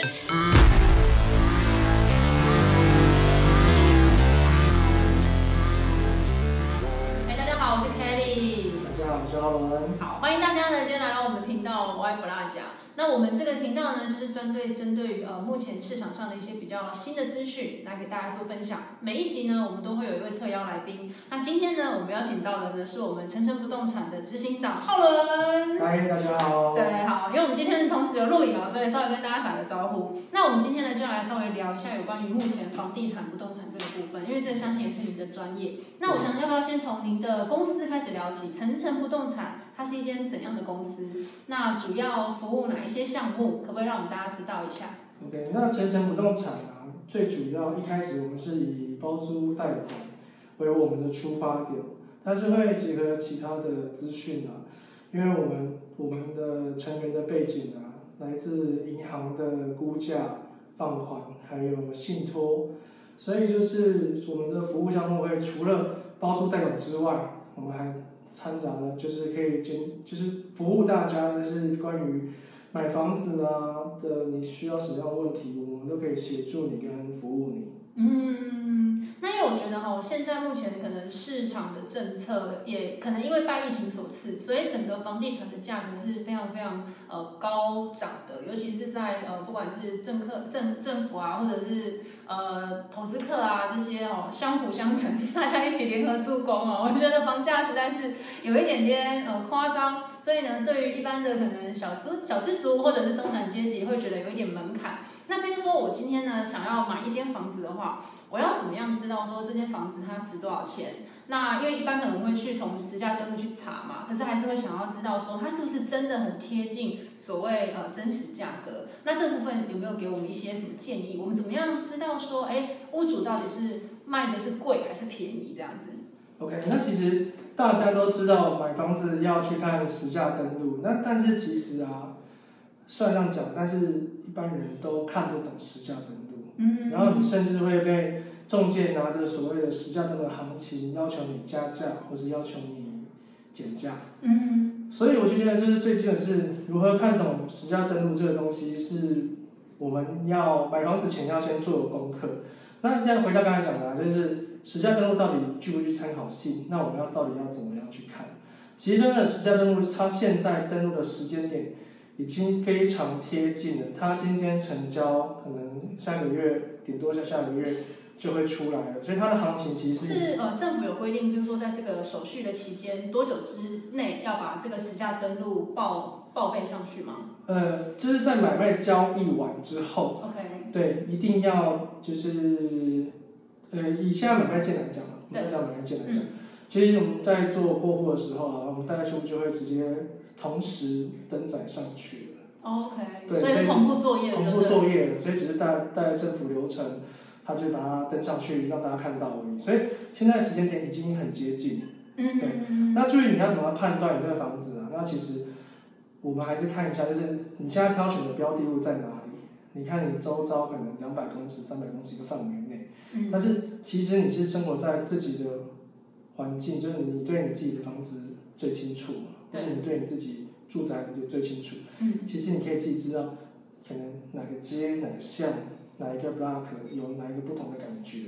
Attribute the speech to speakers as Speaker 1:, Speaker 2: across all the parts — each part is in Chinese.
Speaker 1: 哎，我们这个频道呢，就是针对针对呃目前市场上的一些比较新的资讯来给大家做分享。每一集呢，我们都会有一位特邀来宾。那今天呢，我们邀请到的呢，是我们晨晨不动产的执行长浩伦。
Speaker 2: 嗨，大家好。
Speaker 1: 对，好，因为我们今天同时有录影啊，所以稍微跟大家打个招呼。那我们今天呢，就来稍微聊一下有关于目前房地产不动产这个部分，因为这相信也是您的专业。那我想要不要先从您的公司开始聊起？晨晨不动产它是一间怎样的公司？那主要服务哪一些项目？可不可以让我们大家知道一下
Speaker 2: ？OK，那晨晨不动产啊，最主要一开始我们是以包租代管为我们的出发点，但是会结合其他的资讯啊，因为我们我们的成员的背景啊，来自银行的估价、放款，还有信托，所以就是我们的服务项目会除了包租代管之外，我们还参展呢就是可以兼就是服务大家就是关于买房子啊的你需要什么样的问题，我们都可以协助你跟服务你。
Speaker 1: 嗯，那因为我觉得哈，现在目前可能市场的政策也可能因为拜疫情所赐，所以整个房地产的价格是非常非常呃高涨的，尤其是在呃不管是政客政政府啊，或者是呃投资客啊这些哦相辅相成，大家一起联合助攻哦，我觉得房价实在是有一点点呃夸张，所以呢，对于一般的可能小资小资族或者是中产阶级会觉得有一点门槛。那比如说我今天呢想要买一间房子的话，我要怎么样知道说这间房子它值多少钱？那因为一般可能会去从实价登录去查嘛，可是还是会想要知道说它是不是真的很贴近所谓呃真实价格。那这部分有没有给我们一些什么建议？我们怎么样知道说，哎，屋主到底是卖的是贵还是便宜这样子
Speaker 2: ？OK，那其实大家都知道买房子要去看实价登录，那但是其实啊，虽然这样讲，但是一般人都看不懂实价登录，
Speaker 1: 嗯
Speaker 2: 然后你甚至会被中介拿着所谓的实价登录的行情要求你加价，或者要求你减价。
Speaker 1: 嗯
Speaker 2: 所以我就觉得，就是最基本是如何看懂实价登录这个东西，是我们要买房子前要先做的功课。那这样回到刚才讲的、啊，就是实价登录到底具不具参考性？那我们要到底要怎么样去看？其实真的实价登录，它现在登录的时间点已经非常贴近了。它今天成交，可能下个月顶多下下个月就会出来了，所以它的行情其实是
Speaker 1: 是呃政府有规定，就是说在这个手续的期间多久之内要把这个实价登录报报备上去吗
Speaker 2: 呃，就是在买卖交易完之后。
Speaker 1: ？OK，
Speaker 2: 对，一定要就是，呃，以现在买卖件来讲嘛，我们讲买卖件来讲，其实我们在做过户的时候啊，我们代书就会直接同时登载上去了
Speaker 1: ，OK，
Speaker 2: 对
Speaker 1: 所以是同步作业的，
Speaker 2: 同步？作业了，所以只是带带政府流程，他就把它登上去让大家看到而已。所以现在时间点已经很接近。
Speaker 1: 嗯
Speaker 2: 对那至于你要怎么判断你这个房子啊？那其实我们还是看一下，就是你现在挑选的标的物在哪里。你看你周遭可能两百公尺、三百公尺一个范围内，
Speaker 1: 嗯
Speaker 2: 但是其实你是生活在自己的环境，就是你对你自己的房子最清楚嘛，或
Speaker 1: 对
Speaker 2: 是你对你自己住宅你就最清楚。
Speaker 1: 嗯
Speaker 2: 其实你可以自己知道，可能哪个街、哪个巷、哪一个 block 有哪一个不同的感觉。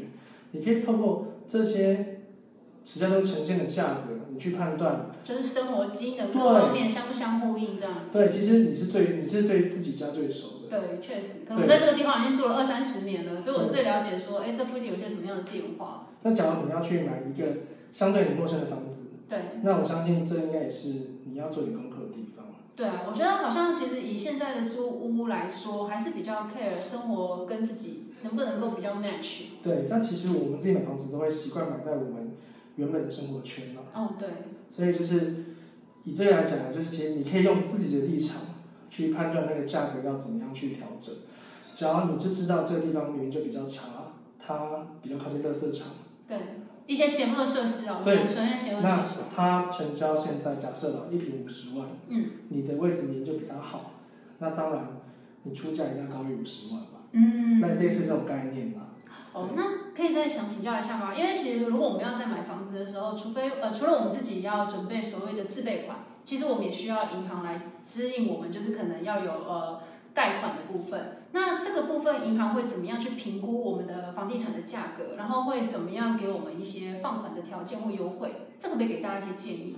Speaker 2: 你可以透过这些实际上都呈现的价格，你去判断。
Speaker 1: 就是生活机能
Speaker 2: 对
Speaker 1: 各方面相不相呼应这样子。
Speaker 2: 对，其实你是最，你是对自己家最熟的。
Speaker 1: 对，确实，可能我在这个地方已经住了二三十年了，所以我最了解说，哎，这附近有些什么样的变化。
Speaker 2: 那假如你要去买一个相对你陌生的房子，
Speaker 1: 对，
Speaker 2: 那我相信这应该也是你要做点功课的地方。
Speaker 1: 对啊，我觉得好像其实以现在的租屋来说，还是比较 care 生活跟自己能不能够比较 match。
Speaker 2: 对，但其实我们自己买房子都会习惯买在我们原本的生活圈嘛，
Speaker 1: 哦，对，
Speaker 2: 所以就是以这个来讲，就是其实你可以用自己的立场去判断那个价格要怎么样去调整。只要你就知道这个地方明明就比较差，它比较靠近垃圾场，
Speaker 1: 对，一些闲乐设施哦，
Speaker 2: 对
Speaker 1: 我们首先闲乐
Speaker 2: 那
Speaker 1: 设施。
Speaker 2: 它成交现在假设了一平五十万，
Speaker 1: 嗯，
Speaker 2: 你的位置明明就比它好，那当然你出价一定要高于五十万吧，
Speaker 1: 嗯，
Speaker 2: 那类似这种概念嘛。
Speaker 1: 哦，那可以再想请教一下吗？因为其实如果我们要在买房子的时候，除非呃，除了我们自己要准备所谓的自备款，其实我们也需要银行来指引我们，就是可能要有呃贷款的部分。那这个部分银行会怎么样去评估我们的房地产的价格？然后会怎么样给我们一些放款的条件或优惠？这个可以给大家一些建议。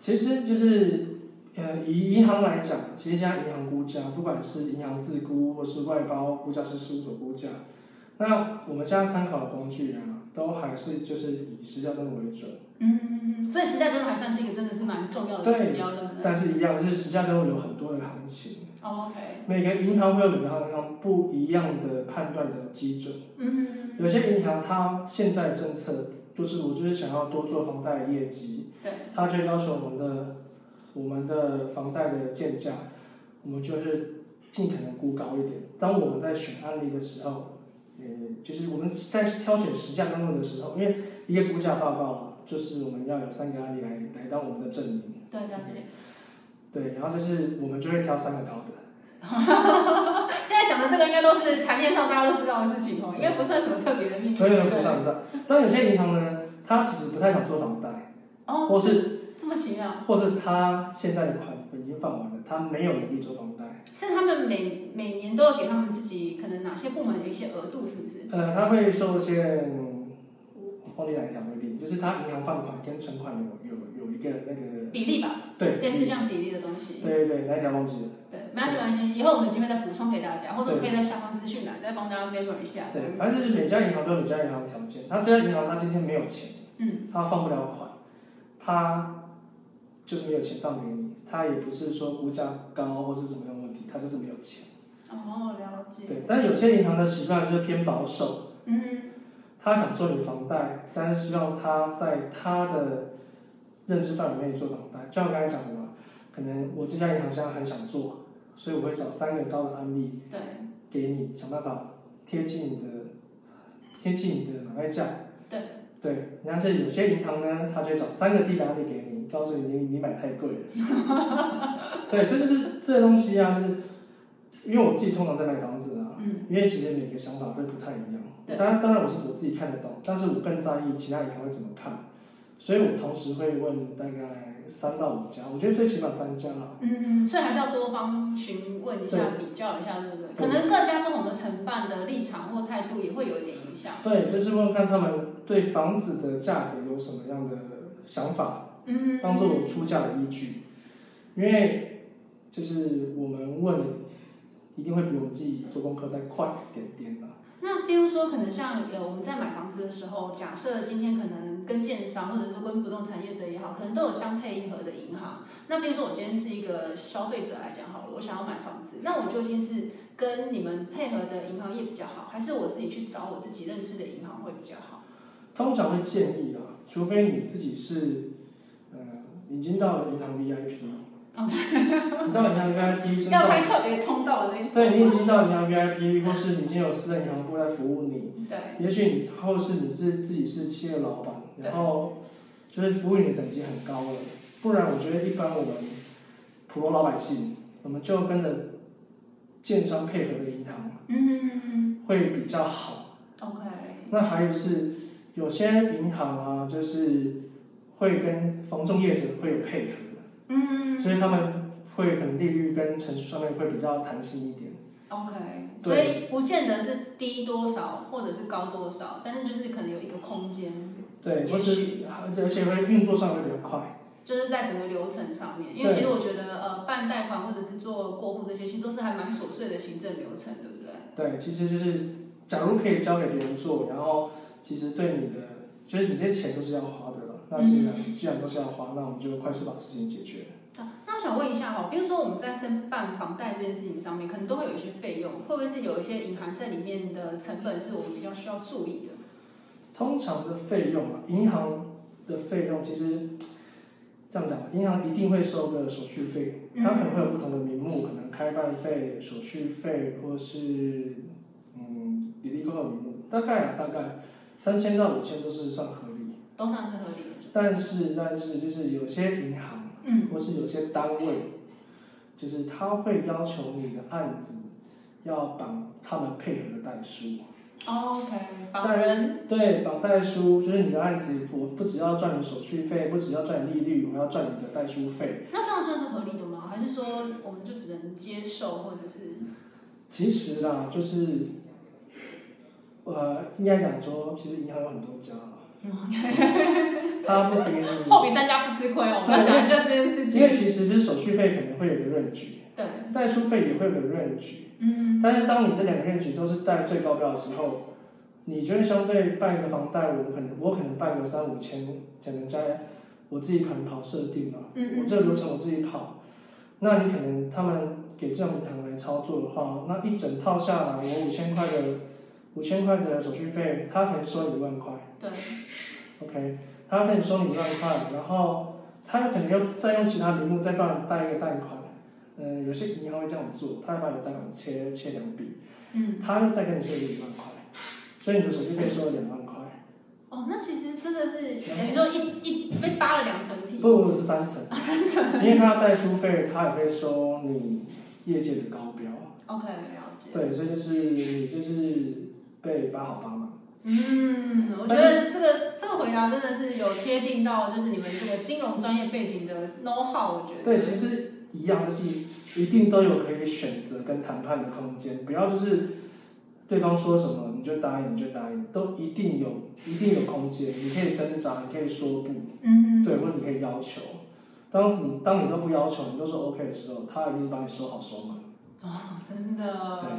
Speaker 2: 其实就是呃，以银行来讲，其实现在银行估价，不管是银行自估或是外包估价师事务所估价，那我们现在参考的工具啊，都还是就是以实价登录为准。
Speaker 1: 嗯，所以实价登录还算是一个真的是蛮重要的指标，对不对？
Speaker 2: 但是一样，就是实价登录有很多的行情。
Speaker 1: 哦，OK。
Speaker 2: 每个银行会有每个银行不一样的判断的基准。
Speaker 1: 嗯。
Speaker 2: 有些银行它现在政策就是我就是想要多做房贷业绩，
Speaker 1: 对。
Speaker 2: 它就要求我们的我们的房贷的建价，我们就是尽可能估高一点。当我们在选案例的时候。呃，就是我们在挑选实价当中的时候，因为一个估价报告就是我们要有三个案例来来当我们的证明。
Speaker 1: 对，了解。
Speaker 2: 对，然后就是我们就会挑三个高的。
Speaker 1: 现在讲的这个应该都是台面上大家都知道的事情哦，应该不算什么特别的秘密。
Speaker 2: 对对，不算不算。但有些银行呢，它其实不太想做房贷，
Speaker 1: 哦，
Speaker 2: 或是
Speaker 1: 这么奇妙，
Speaker 2: 或是他现在的款已经放完了，他没有能力做房贷。
Speaker 1: 是他们每每年都要给他们自己可能哪些部门的一些额度，是不是？
Speaker 2: 呃，他会受限，忘记哪一条规定，就是他银行放款跟存款有有有一个那个
Speaker 1: 比例吧？
Speaker 2: 对，
Speaker 1: 类似这样比例的东西。
Speaker 2: 对对对，哪一条忘记了？
Speaker 1: 对，没关系，以后我们有机会再补充给大家，或者可以在下方资讯栏再帮大家编纂一下。
Speaker 2: 对，反正就是每家银行都有每家银行的条件，那这家银行它今天没有钱，
Speaker 1: 嗯，
Speaker 2: 他放不了款，它就是没有钱放给你，它也不是说估价高或是怎么样。问题，它就是没有钱。
Speaker 1: 哦，了解。
Speaker 2: 对，但是有些银行的习惯就是偏保守。
Speaker 1: 嗯。
Speaker 2: 他想做你房贷，但是希望他在他的认知范围内做房贷。就像我刚才讲的嘛，可能我这家银行现在很想做，所以我会找三个高的案例，
Speaker 1: 对，
Speaker 2: 给你想办法贴近你的贴近你的买卖价。
Speaker 1: 对。
Speaker 2: 对，但是有些银行呢，他就找三个低的案例给你，告诉你你你买太贵了。对，所以就是这些东西啊，就是因为我自己通常在买房子啊，因为其实每个想法都不太一样。当然，当然我是我自己看得懂，但是我更在意其他银行会怎么看，所以我同时会问大概三到五家，我觉得最起码三家
Speaker 1: 啦。嗯，所以还是要多方询问一下，比较一下，对不对？可能各家不同的承办的立场或态度也会有一点影响。
Speaker 2: 对，就是问看他们对房子的价格有什么样的想法，
Speaker 1: 嗯，
Speaker 2: 当做我出价的依据，因为就是我们问，一定会比我们自己做功课再快一点点的。
Speaker 1: 那比如说，可能像呃我们在买房子的时候，假设今天可能跟建商或者是跟不动产业者也好，可能都有相配一合的银行。那比如说我今天是一个消费者来讲好了，我想要买房子，那我究竟是跟你们配合的银行业比较好，还是我自己去找我自己认识的银行会比较好？
Speaker 2: 通常会建议啊，除非你自己是呃已经到了银行 VIP 了。你到银行 VIP，
Speaker 1: 要开特别通道的那种。
Speaker 2: 对，你已经到银行 VIP，或是已经有私人银行过来服务你。
Speaker 1: 对。
Speaker 2: 也许你后是你是自己是企业老板，然后就是服务你的等级很高了。不然，我觉得一般我们普通老百姓，我们就跟着建商配合的银行，
Speaker 1: 嗯，
Speaker 2: 会比较好。
Speaker 1: OK。
Speaker 2: 那还有是有些银行啊，就是会跟房仲业者会有配合。
Speaker 1: 嗯，
Speaker 2: 所以他们会可能利率跟程序上面会比较弹性一点。
Speaker 1: OK，所以不见得是低多少或者是高多少，但是就是可能有一个空间。
Speaker 2: 对，或是而且会运作上会比较快。
Speaker 1: 就是在整个流程上面，因为其实我觉得呃办贷款或者是做过户这些，其实都是还蛮琐碎的行政流程，对不对？
Speaker 2: 对，其实就是假如可以交给别人做，然后其实对你的就是你这些钱都是要花的。那既然既然都是要花，那我们就快速把事情解决。
Speaker 1: 那我想问一下哈，比如说我们在申办房贷这件事情上面，可能都会有一些费用，会不会是有一些隐含在里面的成本是我们比较需要注意的？
Speaker 2: 通常的费用啊，银行的费用其实这样讲，银行一定会收个手续费，它可能会有不同的名目，可能开办费、手续费，或是嗯，比例购的名目，大概啊大概三千到五千都是算合理，
Speaker 1: 都算是合理。
Speaker 2: 但是，但是，就是有些银行，
Speaker 1: 嗯，
Speaker 2: 或是有些单位，就是他会要求你的案子要绑他们配合的代书。
Speaker 1: OK，绑人。
Speaker 2: 对，绑代书就是你的案子，我不只要赚你手续费，不只要赚你利率，我还要赚你的代书费。
Speaker 1: 那这样算是合理的吗？还是说我们就只能接受，或者是？
Speaker 2: 其实啊，就是，呃，应该讲说，其实银行有很多家啊，他不给你，
Speaker 1: 货比三家不吃亏哦。我们要讲的就是这件事情。
Speaker 2: 因为其实是手续费可能会有个 range，
Speaker 1: 对，
Speaker 2: 代书费也会有个 range，
Speaker 1: 嗯，
Speaker 2: 但是当你这两个 range 都是在最高标的时候，你觉得相对办一个房贷，我可能我可能办个三五千，可能在我自己可能跑设定嘛，
Speaker 1: 嗯
Speaker 2: 我这个流程我自己跑，那你可能他们给这种银行来操作的话，那一整套下来，我五千块的五千块的手续费，他可能收你一万块。
Speaker 1: 对
Speaker 2: ，，OK，他可能收你一万块，然后他可能又再用其他名目再帮你贷一个贷款，嗯、有些银行会这样做，他会把你的贷款切切两笔，
Speaker 1: 嗯，
Speaker 2: 他又再跟你收你一万块，所以你的手续费收了两万块，
Speaker 1: 哦，那其实真的是等于说一一被扒了两层皮。
Speaker 2: 不不是三层，因为他要代书费，他也会收你业界的高标。
Speaker 1: OK，了解。
Speaker 2: 对，所以就是你就是被扒好扒满。
Speaker 1: 嗯，我觉得这个这个回答真的是有贴近到就是你们这个金融专业背景的 know how，我觉得。
Speaker 2: 对，其实一样，是一定都有可以选择跟谈判的空间，不要就是对方说什么你就答应你就答应，都一定有一定有空间，你可以挣扎，你可以说不，
Speaker 1: 嗯，
Speaker 2: 对，或者你可以要求。当你当你都不要求，你都说 OK 的时候，他一定帮你收好收满。
Speaker 1: 哦，真的
Speaker 2: 对，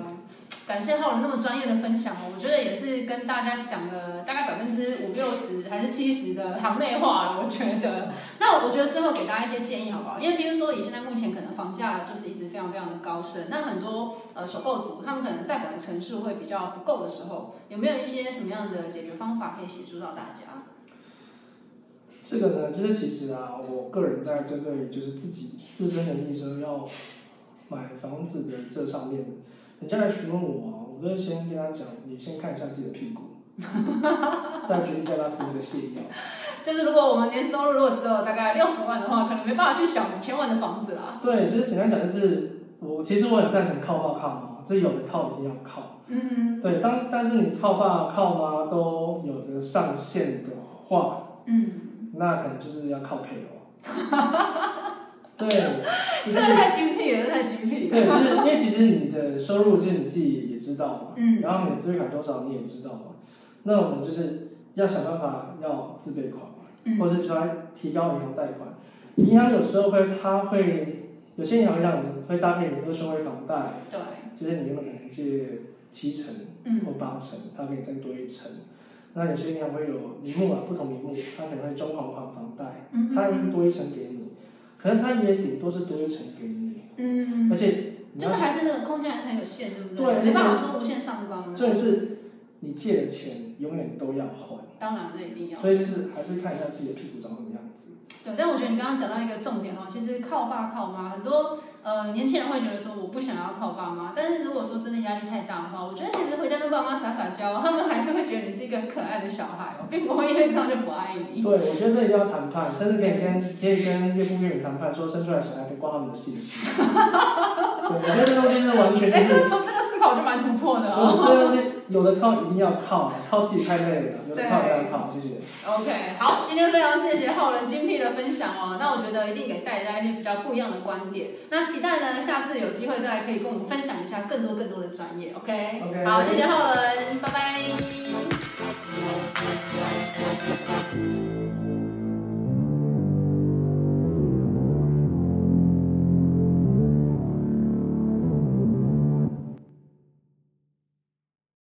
Speaker 1: 感谢浩伦那么专业的分享哦，我觉得也是跟大家讲了大概百分之五六十还是七十的行内话了，我觉得。那我觉得最后给大家一些建议好不好？因为比如说以现在目前可能房价就是一直非常非常的高升，那很多呃首购族他们可能贷款的层数会比较不够的时候，有没有一些什么样的解决方法可以协助到大家？
Speaker 2: 这个呢，就是其实啊，我个人在针对就是自己自身能力时候要买房子的这上面，人家来询问我啊，我都会先跟他讲，你先看一下自己的屁股，再决定要不要吃这个泻药。
Speaker 1: 就是如果我们年收入如果只有大概六十万的话，可能没办法去想五千万的房子啦。
Speaker 2: 对，就是简单讲，就是我其实我很赞成靠爸靠妈，就有的靠一定要靠。
Speaker 1: 嗯
Speaker 2: 对，当但是你靠爸靠妈都有个上限的话，
Speaker 1: 嗯，
Speaker 2: 那可能就是要靠配偶。对，就是
Speaker 1: 这个太精辟了，这太精辟了。
Speaker 2: 对，就是因为其实你的收入就是你自己也知道嘛，
Speaker 1: 嗯
Speaker 2: 然后你的资费款多少你也知道嘛，那我们就是要想办法要自备款嘛，
Speaker 1: 嗯
Speaker 2: 或者是说提高银行贷款。银行有时候会，它会有些银行会让你会搭配你二顺位房贷，
Speaker 1: 对，
Speaker 2: 就是你原本可能借七成
Speaker 1: 嗯
Speaker 2: 或八成，它给你再多一成。那有些银行会有名目啊，不同名目，它可能会中款款房贷，
Speaker 1: 嗯
Speaker 2: 它会多一成给你，可能他也顶多是多一层给你，
Speaker 1: 嗯，
Speaker 2: 而且
Speaker 1: 就是还是那个空间还是很有限，对不
Speaker 2: 对
Speaker 1: 没办法说无限上纲的。
Speaker 2: 重点是你借的钱永远都要还，
Speaker 1: 当然，那一定要。
Speaker 2: 所以就是还是看一下自己的屁股长什么样子。
Speaker 1: 对，但我觉得你刚刚讲到一个重点哦，其实靠爸靠妈，很多呃年轻人会觉得说我不想要靠爸妈，但是如果说真的压力太大的话，我觉得其实回家跟爸妈撒撒娇，他们还是会觉得你是一个很可爱的小孩哦，并不会因为这样就不爱你。
Speaker 2: 对，我觉得这一定要谈判，甚至可以跟可以跟岳父岳母谈判，说生出来小孩可以挂他们的姓氏。对，我觉得这东西是完全就
Speaker 1: 哎，
Speaker 2: 是，
Speaker 1: 这从这个思考就蛮突破的哦。
Speaker 2: 我这东西有的靠一定要靠，靠自己太累了，有的靠不要靠，谢谢。
Speaker 1: OK，好，今天非常谢谢浩伦精辟的分享哦。那我觉得一定给大家一些比较不一样的观点。那期待呢，下次有机会再来可以跟我们分享一下更多更多的专业。OK，,
Speaker 2: OK
Speaker 1: 好，谢谢浩伦，拜拜。